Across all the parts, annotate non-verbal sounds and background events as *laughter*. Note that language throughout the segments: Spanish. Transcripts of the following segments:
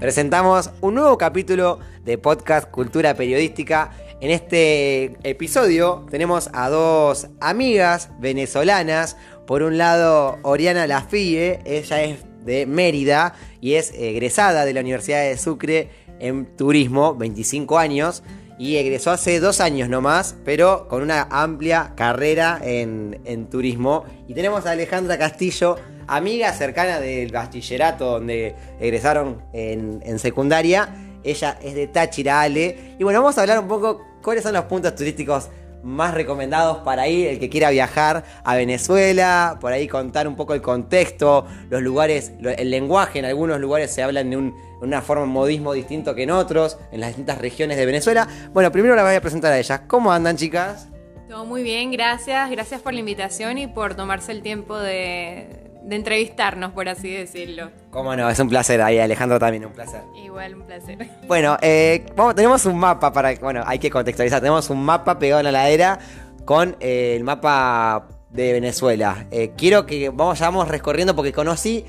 presentamos un nuevo capítulo de podcast Cultura Periodística. En este episodio tenemos a dos amigas venezolanas. Por un lado, Oriana Lafie, ella es de Mérida y es egresada de la Universidad de Sucre en turismo, 25 años y egresó hace dos años nomás, pero con una amplia carrera en, turismo. Y tenemos a Alejandra Castillo, amiga cercana del bachillerato donde egresaron en, secundaria. Ella es de Táchira Ale. Y bueno, vamos a hablar un poco cuáles son los puntos turísticos más recomendados para ir, el que quiera viajar a Venezuela, por ahí contar un poco el contexto, los lugares, el lenguaje, en algunos lugares se hablan de una forma, un modismo distinto que en otros, en las distintas regiones de Venezuela. Bueno, primero la voy a presentar a ellas. ¿Cómo andan, chicas? Todo muy bien, gracias. Gracias por la invitación y por tomarse el tiempo de, de entrevistarnos, por así decirlo. Cómo no, es un placer. Ahí Alejandro también, un placer. Igual, un placer. Bueno, eh, tenemos un mapa para. Bueno, hay que contextualizar. Tenemos un mapa pegado en la ladera con eh, el mapa de Venezuela. Eh, quiero que vamos, vamos recorriendo porque conocí.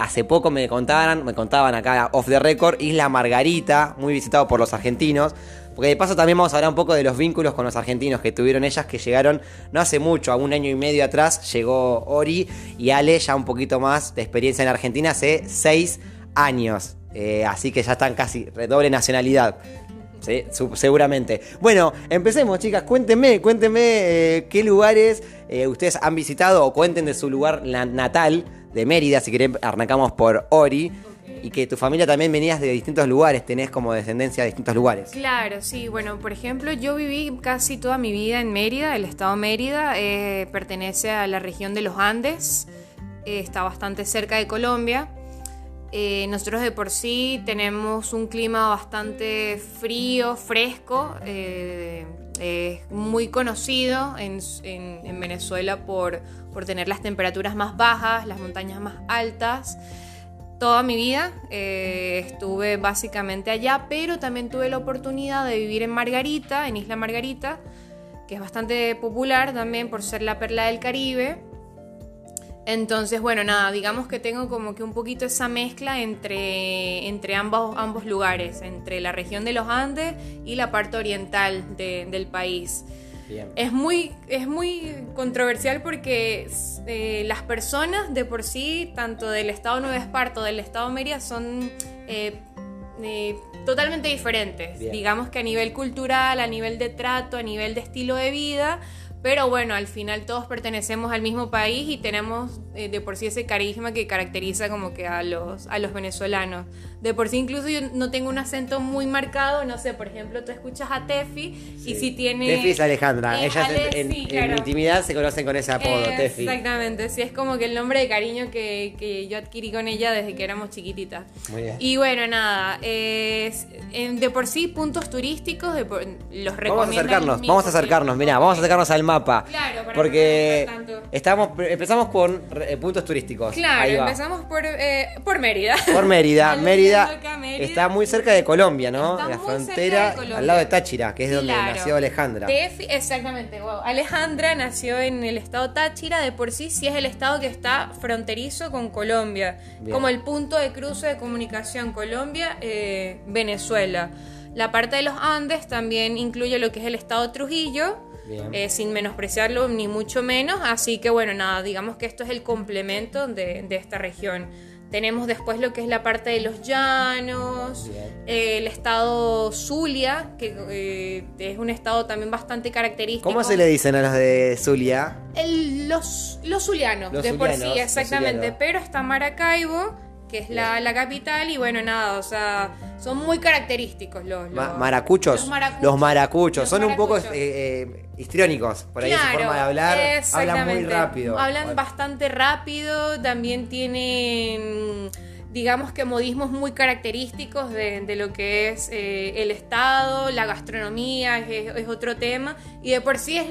Hace poco me contaban, me contaban acá off the record, Isla Margarita, muy visitado por los argentinos. Porque de paso también vamos a hablar un poco de los vínculos con los argentinos que tuvieron ellas, que llegaron no hace mucho, a un año y medio atrás, llegó Ori y Ale ya un poquito más de experiencia en Argentina hace seis años. Eh, así que ya están casi redoble nacionalidad. Seguramente. Bueno, empecemos, chicas. Cuéntenme, cuéntenme eh, qué lugares eh, ustedes han visitado o cuenten de su lugar natal de Mérida. Si quieren, arrancamos por Ori y que tu familia también venías de distintos lugares, tenés como descendencia de distintos lugares. Claro, sí. Bueno, por ejemplo, yo viví casi toda mi vida en Mérida, el estado de Mérida eh, pertenece a la región de los Andes, eh, está bastante cerca de Colombia. Eh, nosotros de por sí tenemos un clima bastante frío, fresco, es muy conocido en, en Venezuela por, por tener las temperaturas más bajas, las montañas más altas toda mi vida. Eh, estuve básicamente allá, pero también tuve la oportunidad de vivir en Margarita, en Isla Margarita, que es bastante popular también por ser la perla del Caribe. Entonces, bueno, nada, digamos que tengo como que un poquito esa mezcla entre, entre ambos, ambos lugares, entre la región de los Andes y la parte oriental del país. Es muy, es muy controversial porque eh, las personas de por sí, tanto del estado Nueva Esparta o del estado Mérida, son eh, eh, totalmente diferentes. Digamos que a nivel cultural, a nivel de trato, a nivel de estilo de vida, pero bueno, al final todos pertenecemos al mismo país y tenemos eh, de por sí ese carisma que caracteriza como que a los, a los venezolanos. De por sí incluso yo no tengo un acento muy marcado, no sé, por ejemplo, tú escuchas a Tefi y si tiene... Tefi es Alejandra, ellas en, intimidad se conocen con ese apodo, Tefi. Exactamente, sí, es como que el nombre de cariño que, que, yo adquirí con ella desde que éramos chiquititas. Muy bien. Y bueno, nada, de por sí puntos turísticos, de los recomiendo. Vamos a acercarnos, vamos a acercarnos, mira, vamos a acercarnos al mapa. Claro, para porque estamos, empezamos con eh, puntos turísticos. Claro, empezamos por, eh, por Mérida. Por Mérida. *laughs* Mérida, está muy cerca de Colombia, ¿no? la frontera, al lado de Táchira, que es donde nació Alejandra. exactamente, wow. Alejandra nació en el estado Táchira, de por sí sí es el estado que está fronterizo con Colombia, como el punto de cruce de comunicación Colombia-Venezuela. Eh, la parte de los Andes también incluye lo que es el estado Trujillo, eh, sin menospreciarlo ni mucho menos. Así que bueno, nada, digamos que esto es el complemento de, esta región. Tenemos después lo que es la parte de los llanos, eh, el estado Zulia, que eh, es un estado también bastante característico. ¿Cómo se le dicen a los de Zulia? los, los zulianos, de por sí, exactamente. Pero está Maracaibo, que es la, la, capital, y bueno, nada, o sea, son muy característicos los, maracuchos. Los maracuchos. son un poco eh, histriónicos, por ahí su forma de hablar. Hablan muy rápido. Hablan bastante rápido, también tienen digamos que modismos muy característicos de, lo que es eh, el Estado, la gastronomía, es, otro tema, y de por sí es,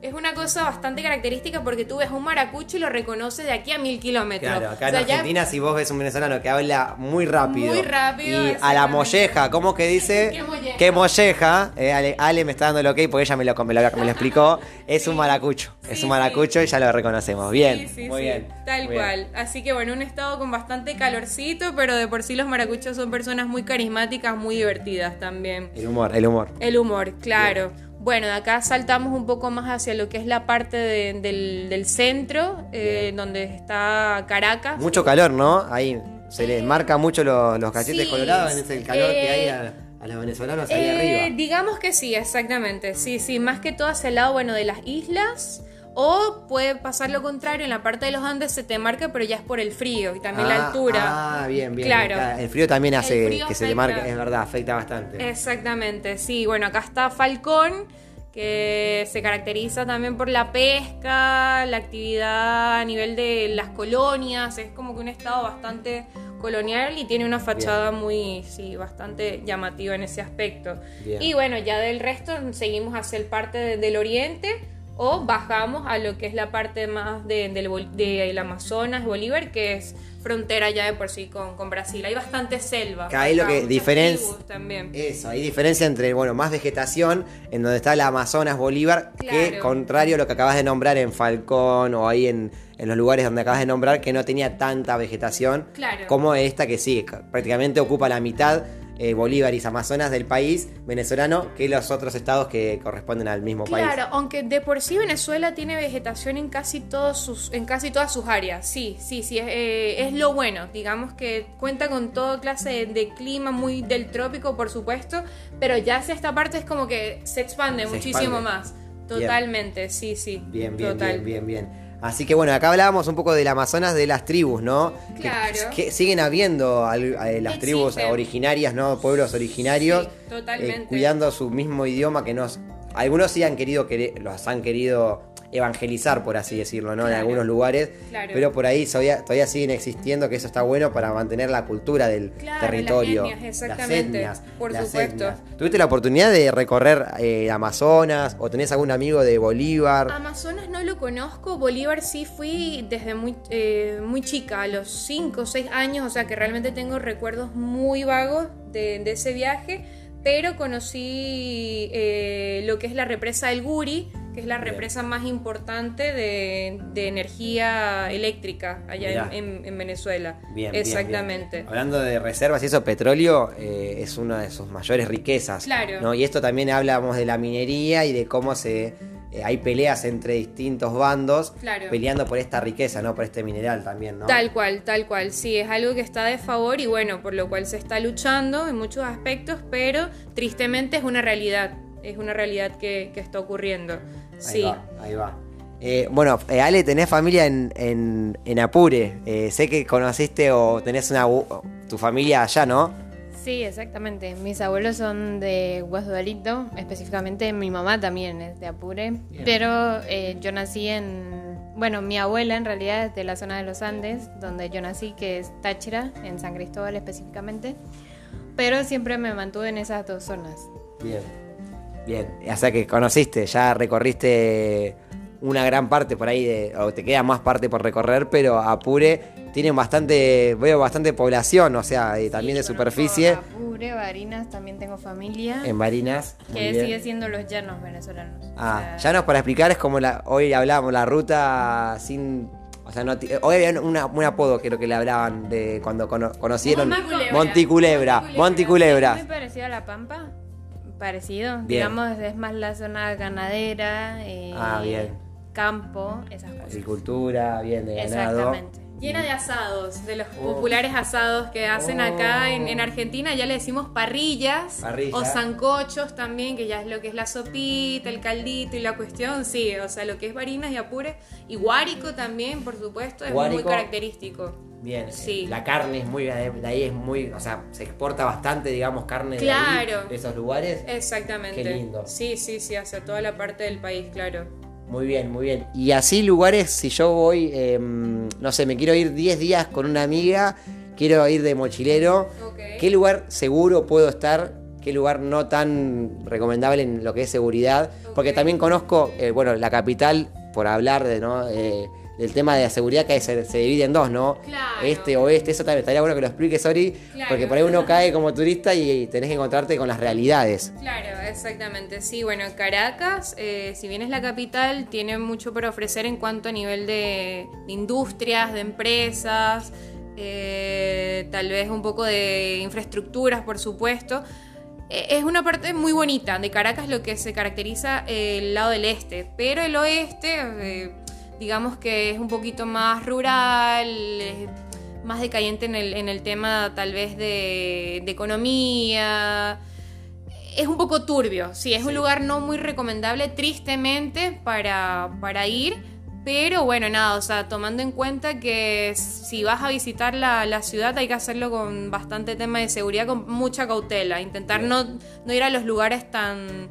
Es una cosa bastante característica porque tú ves un maracucho y lo reconoces de aquí a mil kilómetros. Claro, acá O en sea, ya- Argentina, si vos ves un venezolano que habla muy rápido. Muy rápido, Y a la molleja, ¿cómo que dice? *laughs* ¿Qué molleja? ¿Qué molleja? Eh, Ale, Ale me está dando el ok porque ella me lo, me lo, me lo explicó. *laughs* Es un maracucho. es un maracucho y ya lo reconocemos. Bien. Sí, sí, muy sí, bien. Tal muy bien. cual. Así que bueno, un estado con bastante calorcito, pero de por sí los maracuchos son personas muy carismáticas, muy divertidas también. El humor, el humor. El humor, claro. Bueno, de acá saltamos un poco más hacia lo que es la parte de- del, del centro, eh, donde está Caracas. Mucho calor, ¿no? Ahí se le marca mucho los, los cachetes Sí, colorados. Es el calor que hay eh, a, a los venezolanos ahí Eh, arriba. digamos que sí, exactamente. Sí, sí, más que todo hacia el lado, bueno, de las islas. O puede pasar lo contrario, en la parte de los Andes se te marca, pero ya es por el frío y también la Ah, altura. Ah, bien, bien. Claro. El frío también hace frío que se afecta. marque, es verdad, afecta bastante. Exactamente, sí. Bueno, acá está Falcón, que se caracteriza también por la pesca, la actividad a nivel de las colonias. Es como que un estado bastante colonial y tiene una fachada muy, sí, bastante llamativa en ese aspecto. Bien. Y bueno, ya del resto seguimos hacia el parte de- del oriente o bajamos a lo que es la parte más de- del, Amazonas, Bolívar, que es frontera ya de por sí con, con Brasil. Hay bastante selva. Que ahí lo que muchas diferen- tribus también. Eso, hay diferencia entre, bueno, más vegetación, en donde está el Amazonas Bolívar, que contrario a lo que acabas de nombrar en Falcón o ahí en, en los lugares donde acabas de nombrar, que no tenía tanta vegetación, Claro. como esta que sí, ca- prácticamente ocupa la mitad, eh, Bolívar y Amazonas del país venezolano, que los otros estados que corresponden al mismo país. Claro, aunque de por sí Venezuela tiene vegetación en casi todos sus, en casi todas sus áreas. Sí, sí, sí, es, eh, es lo bueno. Digamos que cuenta con toda clase de, de clima, muy del trópico, por supuesto, pero ya hacia esta parte es como que se expande Se muchísimo expande. más. Totalmente, sí, sí. Bien, bien, Total. bien, bien, bien. Así que bueno, acá hablábamos un poco del Amazonas de las tribus, ¿no? Que- Claro. Que, siguen habiendo al- eh, las tribus originarias, ¿no? Pueblos originarios. Sí, totalmente. eh, cuidando su mismo idioma que nos. Algunos sí han querido, los han querido evangelizar, por así decirlo, ¿no? En algunos lugares. Claro. Pero por ahí todavía, todavía siguen existiendo, que eso está bueno para mantener la cultura del Claro, territorio. las etnias, exactamente, por las supuesto. etnias. ¿Tuviste la oportunidad de recorrer eh, Amazonas o tenés algún amigo de Bolívar? Amazonas no lo conozco, Bolívar sí fui desde muy, eh, muy chica, a los 5 o 6 años, o sea que realmente tengo recuerdos muy vagos de, de ese viaje, pero conocí eh, lo que es la represa del Guri, que es la Bien. represa más importante de, de energía eléctrica allá en, en- en Venezuela. Bien, bien, Exactamente. bien. Hablando de reservas y eso, petróleo eh, es una de sus mayores riquezas. Claro. ¿no? Y esto también hablamos de la minería y de cómo se eh, hay peleas entre distintos bandos Claro. peleando por esta riqueza, ¿no? Por este mineral también, ¿no? Tal cual, tal cual. Sí, es algo que está de favor y bueno, por lo cual se está luchando en muchos aspectos, pero tristemente es una realidad. Es una realidad que, que está ocurriendo. Ahí Sí. va, ahí va. Eh, bueno, eh, Ale, tenés familia en, en, en Apure. Sé que conociste o tenés una tu familia allá, ¿no? Sí, exactamente. Mis abuelos son de Guasdualito, específicamente mi mamá también es de Apure, Bien. pero eh, yo nací en, bueno, mi abuela en realidad es de la zona de los Andes, donde yo nací, que es Táchira, en San Cristóbal específicamente, pero siempre me mantuve en esas dos zonas. Bien. Bien. O sea que conociste, ya recorriste una gran parte por ahí, de, o te queda más parte por recorrer, pero Apure tiene bastante, veo bastante población, o sea, también de superficie. Apure, Barinas, también tengo familia, En Barinas. que bien. sigue siendo los llanos venezolanos. O Ah, sea, llanos para explicar es como la, hoy hablábamos la ruta sin, o sea, no, hoy había una- un apodo creo que le hablaban de cuando cono- conocieron Monticulebra. Monticulebra, Es muy parecido a La Pampa. Parecido. Bien. Digamos, es más la zona ganadera. eh, Ah, bien. Campo, esas cosas. Agricultura, bien de ganado. Exactamente. Llena de asados, de los Oh. populares asados que hacen acá en, Oh. en Argentina, ya le decimos parrillas Parrilla. o zancochos también, que ya es lo que es la sopita, el caldito y la cuestión, sí, o sea, lo que es Barinas y Apure, y Guárico también, por supuesto, es Guárico. muy característico. Bien, Sí. la carne es muy, de ahí es muy, o sea, se exporta bastante, digamos, carne de, ahí, de esos lugares. Exactamente. Qué lindo. Sí, sí, sí, hacia toda la parte del país, claro. Muy bien, muy bien. Y así lugares, si yo voy, eh, no sé, me quiero ir 10 días con una amiga, quiero ir de mochilero. ¿qué lugar seguro puedo estar qué lugar no tan recomendable en lo que es seguridad. Porque también conozco, eh, bueno, la capital, por hablar de, ¿no? Eh, del tema de la seguridad que se, se divide en dos, ¿no? Claro. Este, oeste, eso también estaría bueno que lo expliques, Ori, Claro. porque por ahí uno cae como turista y tenés que encontrarte con las realidades. Claro, exactamente. Sí, bueno, Caracas, eh, si bien es la capital, tiene mucho por ofrecer en cuanto a nivel de, de industrias, de empresas, eh, tal vez un poco de infraestructuras, por supuesto. Eh, Es una parte muy bonita de Caracas lo que se caracteriza el lado del este, pero el oeste, eh, digamos que es un poquito más rural, es más decayente en el, en el tema tal vez de, de economía. Es un poco turbio, sí, es un lugar no muy recomendable, tristemente, para, para ir. Pero bueno, nada, o sea, tomando en cuenta que si vas a visitar la, la ciudad hay que hacerlo con bastante tema de seguridad, con mucha cautela. Intentar no, no ir a los lugares tan,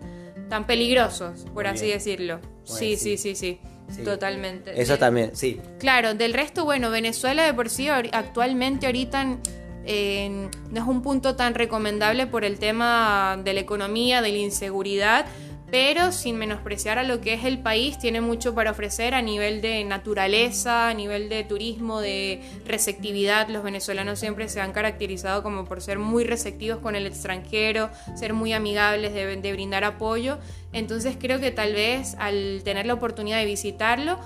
tan peligrosos, por así decirlo. Bueno, sí, sí. sí, sí, sí, Sí. Totalmente. Eso también, sí. Claro, del resto, bueno, Venezuela de por sí actualmente ahorita eh, no es un punto tan recomendable por el tema de la economía, de la inseguridad, pero sin menospreciar a lo que es el país, tiene mucho para ofrecer a nivel de naturaleza, a nivel de turismo, de receptividad. Los venezolanos siempre se han caracterizado como por ser muy receptivos con el extranjero, ser muy amigables, de, de brindar apoyo. Entonces creo que tal vez al tener la oportunidad de visitarlo,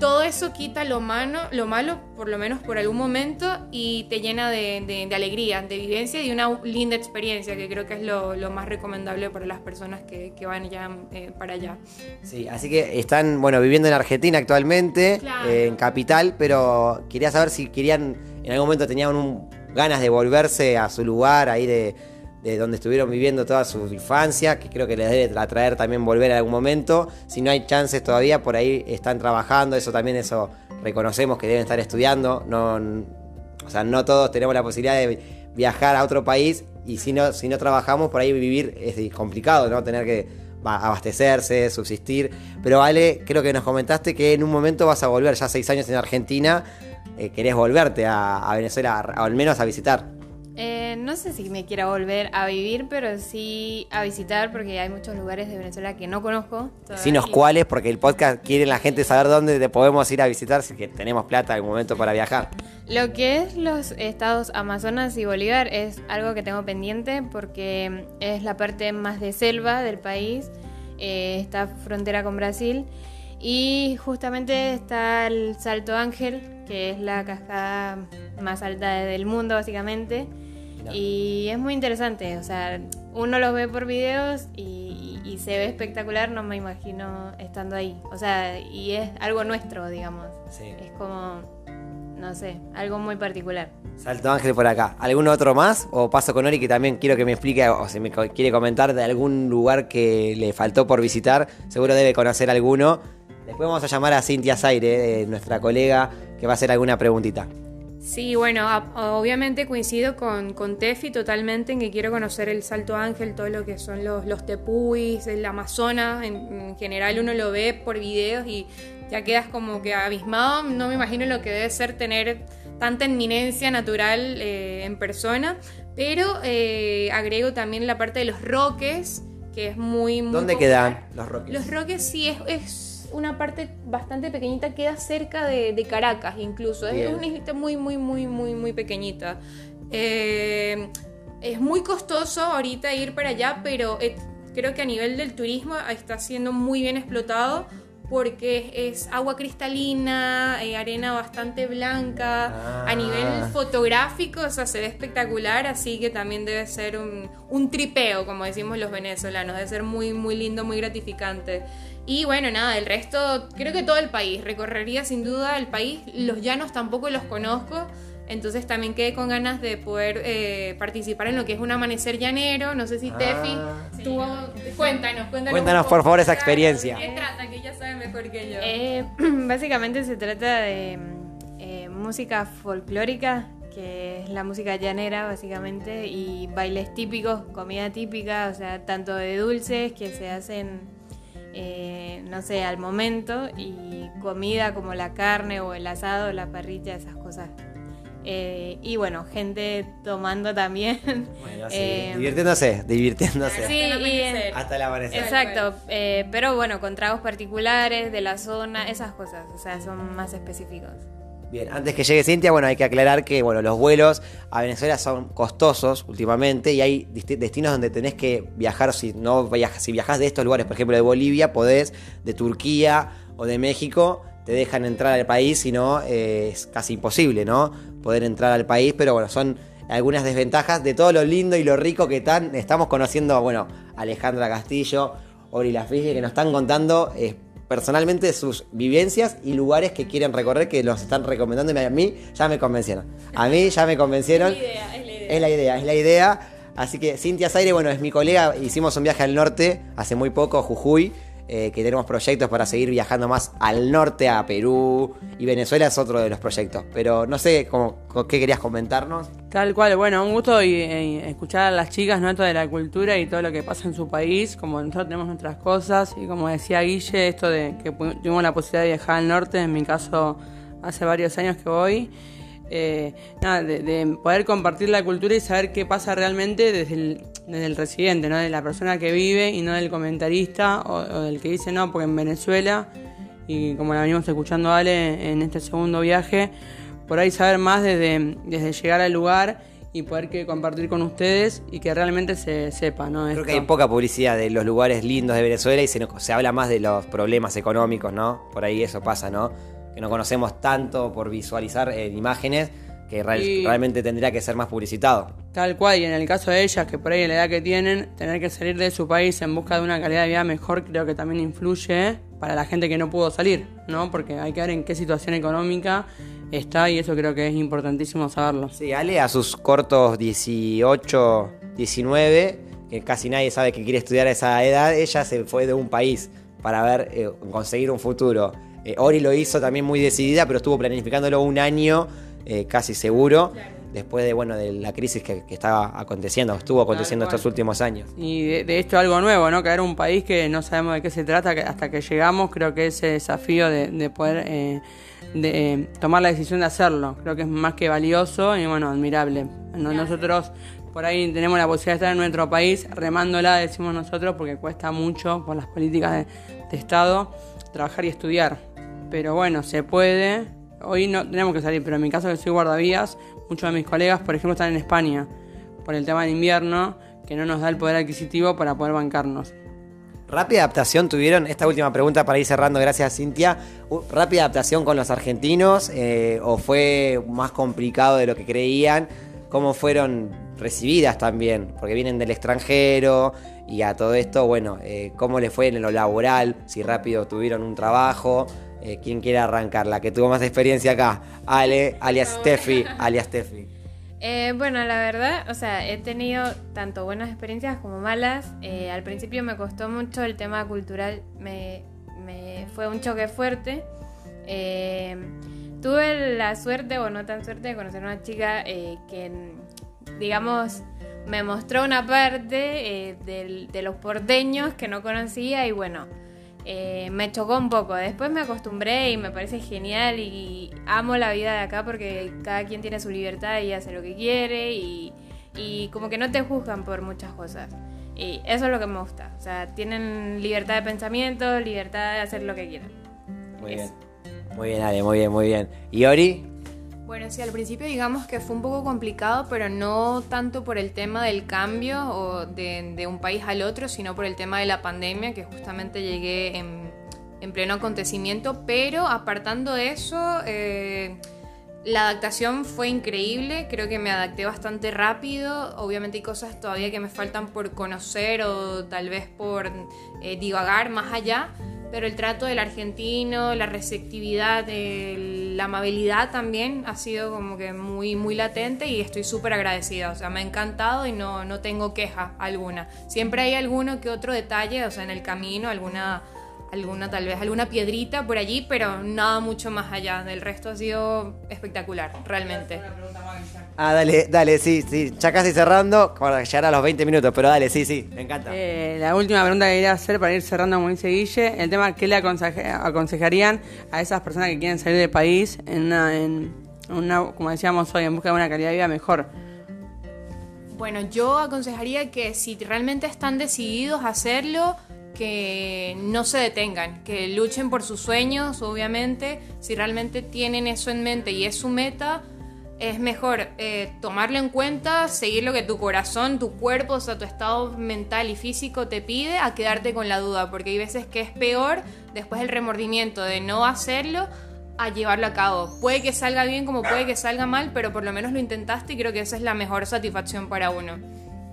todo eso quita lo, mano, lo malo, por lo menos por algún momento, y te llena de, de- de alegría, de vivencia y de una linda experiencia, que creo que es lo, lo más recomendable para las personas que, que van ya eh, para allá. Sí, así que están, bueno, viviendo en Argentina actualmente, Claro. eh, en Capital, pero quería saber si querían, en algún momento tenían un- ganas de volverse a su lugar, ahí de, de donde estuvieron viviendo toda su infancia, que creo que les debe atraer también volver en algún momento. Si no hay chances todavía, por ahí están trabajando, eso también, eso reconocemos que deben estar estudiando. No, o sea, no todos tenemos la posibilidad de viajar a otro país y si no, si no trabajamos, por ahí vivir es complicado, ¿no? Tener que abastecerse, subsistir. Pero Ale, creo que nos comentaste que en un momento vas a volver, ya seis años en Argentina, eh, querés volverte a, a Venezuela, a- al menos a visitar. Eh, no sé si me quiera volver a vivir, pero sí a visitar porque hay muchos lugares de Venezuela que no conozco. todavía. Decinos cuáles, porque el podcast quiere la gente saber dónde te podemos ir a visitar si que tenemos plata en algún momento para viajar. Lo que es los estados Amazonas y Bolívar es algo que tengo pendiente porque es la parte más de selva del país, eh, está frontera con Brasil y justamente está el Salto Ángel, que es la cascada más alta del mundo básicamente. Y es muy interesante, o sea, uno los ve por videos y, y se ve espectacular, no me imagino estando ahí. O sea, y es algo nuestro, digamos. Sí. Es como, no sé, algo muy particular. Salto Ángel por acá. ¿Algún otro más? O paso con Ori que también quiero que me explique o si me quiere comentar de algún lugar que le faltó por visitar. Seguro debe conocer alguno. Después vamos a llamar a Cintia Zaire, eh, nuestra colega, que va a hacer alguna preguntita. Sí, bueno, obviamente coincido con, con Tefi totalmente en que quiero conocer el Salto Ángel, todo lo que son los, los tepuis, el Amazonas, en, en general uno lo ve por videos y ya quedas como que abismado, no me imagino lo que debe ser tener tanta inminencia natural eh, en persona, pero eh, agrego también la parte de los roques, que es muy... muy ¿Dónde popular. quedan los Roques? Los Roques sí es, es una parte bastante pequeñita, queda cerca de, de Caracas incluso. Es Bien. una islita muy, muy, muy, muy, muy pequeñita. Eh, es muy costoso ahorita ir para allá, pero creo que a nivel del turismo está siendo muy bien explotado porque es agua cristalina, eh, arena bastante blanca, Ah. a nivel fotográfico, o sea, se ve espectacular, así que también debe ser un, un tripeo, como decimos los venezolanos, debe ser muy, muy lindo, muy gratificante. Y bueno, nada, el resto, creo que todo el país, recorrería sin duda el país, los llanos tampoco los conozco, entonces también quedé con ganas de poder eh, participar en lo que es un amanecer llanero, no sé si Ah. Tefi, tú, cuéntanos, cuéntanos. Cuéntanos, por favor, esa experiencia. ¿Qué trata? Que ella sabe mejor que yo. Eh, *clears throat* básicamente se trata de eh, música folclórica, que es la música llanera básicamente, y bailes típicos, comida típica, o sea, tanto de dulces que se hacen, eh, no sé, al momento, y comida como la carne o el asado, la parrilla, esas cosas Eh, y bueno, gente tomando también. Bueno, *laughs* sí, Eh, divirtiéndose, divirtiéndose. Sí, y en- Hasta el amanecer. exacto. eh, pero bueno, con tragos particulares de la zona, esas cosas, o sea, son más específicos. Bien, antes que llegue Cintia, bueno, hay que aclarar que bueno, los vuelos a Venezuela son costosos últimamente y hay destinos donde tenés que viajar, si no viajas, si viajas de estos lugares, por ejemplo de Bolivia, podés, de Turquía o de México, te dejan entrar al país, si no eh, es casi imposible, ¿no? Poder entrar al país, pero bueno, son algunas desventajas de todo lo lindo y lo rico que tan, estamos conociendo, bueno, Alejandra Castillo, Ori Lafrige, que nos están contando personalmente sus vivencias y lugares que quieren recorrer, que los están recomendando y a mí ya me convencieron. A mí ya me convencieron. *laughs* Es la idea, es la idea. Así que Cintia Zaire, bueno, es mi colega, hicimos un viaje al norte hace muy poco, Jujuy, eh, que tenemos proyectos para seguir viajando más al norte, a Perú, y Venezuela es otro de los proyectos. Pero no sé, cómo, ¿qué querías comentarnos? Tal cual, bueno, un gusto y, eh, escuchar a las chicas, ¿no? Esto de la cultura y todo lo que pasa en su país, como nosotros tenemos nuestras cosas, y como decía Guille, esto de que tuvimos la posibilidad de viajar al norte, en mi caso hace varios años que voy, eh, nada, de, de poder compartir la cultura y saber qué pasa realmente desde el, desde el residente, ¿no? De la persona que vive y no del comentarista o, o del que dice no, porque en Venezuela, y como la venimos escuchando Ale en este segundo viaje, por ahí saber más desde, desde llegar al lugar y poder que compartir con ustedes y que realmente se sepa, ¿no? Creo Esto. que hay poca publicidad de los lugares lindos de Venezuela y se, se habla más de los problemas económicos, ¿no? Por ahí eso pasa, ¿no? Que no conocemos tanto por visualizar en imágenes que real- Y- realmente tendría que ser más publicitado. Tal cual, y en el caso de ellas, que por ahí la edad que tienen, tener que salir de su país en busca de una calidad de vida mejor, creo que también influye para la gente que no pudo salir, ¿no? Porque hay que ver en qué situación económica está y eso creo que es importantísimo saberlo. Sí, Ale a sus cortos 18, 19, que casi nadie sabe que quiere estudiar a esa edad, ella se fue de un país para ver, eh, conseguir un futuro. Eh, Ori lo hizo también muy decidida, pero estuvo planificándolo un año eh, casi seguro, después de, bueno, de la crisis que, que estaba aconteciendo, estuvo aconteciendo estos últimos años. Y de, de esto algo nuevo, ¿no? Que era un país que no sabemos de qué se trata que hasta que llegamos, creo que ese desafío de, de poder eh, de, eh, tomar la decisión de hacerlo, creo que es más que valioso y bueno, admirable. No- nosotros por ahí tenemos la posibilidad de estar en nuestro país remándola, decimos nosotros, porque cuesta mucho por las políticas de, de Estado trabajar y estudiar. Pero bueno, se puede. Hoy no tenemos que salir, pero en mi caso que soy guardavías, muchos de mis colegas, por ejemplo, están en España por el tema del invierno, que no nos da el poder adquisitivo para poder bancarnos. ¿Rápida adaptación tuvieron? Esta última pregunta para ir cerrando, gracias Cintia. ¿Rápida adaptación con los argentinos eh, o fue más complicado de lo que creían? ¿Cómo fueron recibidas también? Porque vienen del extranjero y a todo esto, bueno, eh, ¿cómo les fue en lo laboral? Si rápido tuvieron un trabajo. Eh, ¿Quién quiere arrancar? La que tuvo más experiencia acá. Ale, alias Steffi, alias Steffi. Eh, bueno, la verdad, o sea, he tenido tanto buenas experiencias como malas. Eh, al principio me costó mucho el tema cultural, me, me fue un choque fuerte. Tuve la suerte, o no tan suerte, de conocer a una chica que, digamos, me mostró una parte del- de los porteños que no conocía y bueno, eh, me chocó un poco. Después me acostumbré y me parece genial y amo la vida de acá porque cada quien tiene su libertad y hace lo que quiere y, y como que no te juzgan por muchas cosas. Y eso es lo que me gusta. O sea, tienen libertad de pensamiento, libertad de hacer lo que quieran. Muy Eso. bien. Muy bien, Ale, muy bien, muy bien. ¿Y Ori? Bueno, sí, al principio digamos que fue un poco complicado, pero no tanto por el tema del cambio o de, un país al otro, sino por el tema de la pandemia, que justamente llegué en, en pleno acontecimiento, pero apartando eso, eh, la adaptación fue increíble, creo que me adapté bastante rápido, obviamente hay cosas todavía que me faltan por conocer o tal vez por eh, divagar más allá, pero el trato del argentino, la receptividad, la amabilidad también ha sido como que muy, muy latente y estoy súper agradecida, o sea, me ha encantado y no, no tengo queja alguna. Siempre hay alguno que otro detalle, o sea, en el camino, alguna alguna tal vez alguna piedrita por allí, pero nada mucho más allá. Del resto ha sido espectacular, realmente. Ah, dale, dale, sí, sí. Ya casi cerrando para llegar a los 20 minutos, pero dale, sí, sí, me encanta. Eh, la última pregunta que quería hacer para ir cerrando, como dice Guille, el tema, ¿qué le aconseja- aconsejarían a esas personas que quieren salir del país en, una- en, una, como decíamos hoy, en busca de una calidad de vida mejor. Bueno, yo aconsejaría que si realmente están decididos a hacerlo, que no se detengan, que luchen por sus sueños, obviamente. Si realmente tienen eso en mente y es su meta, es mejor eh, tomarlo en cuenta, seguir lo que tu corazón, tu cuerpo, o sea, tu estado mental y físico te pide, a quedarte con la duda, porque hay veces que es peor después el remordimiento de no hacerlo a llevarlo a cabo. Puede que salga bien como puede que salga mal, pero por lo menos lo intentaste y creo que esa es la mejor satisfacción para uno.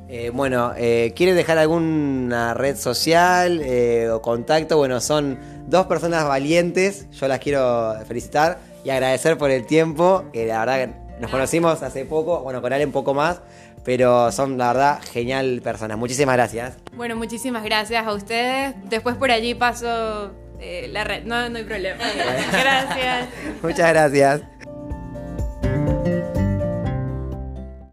Eh, bueno, eh, ¿quieres dejar alguna red social eh, o contacto? Bueno, son dos personas valientes, yo las quiero felicitar y agradecer por el tiempo, que la verdad nos conocimos hace poco, bueno, con Ale un poco más, pero son la verdad genial personas. Muchísimas gracias. Bueno, muchísimas gracias a ustedes. Después por allí paso la red, no, no hay problema. *laughs* gracias. Muchas gracias.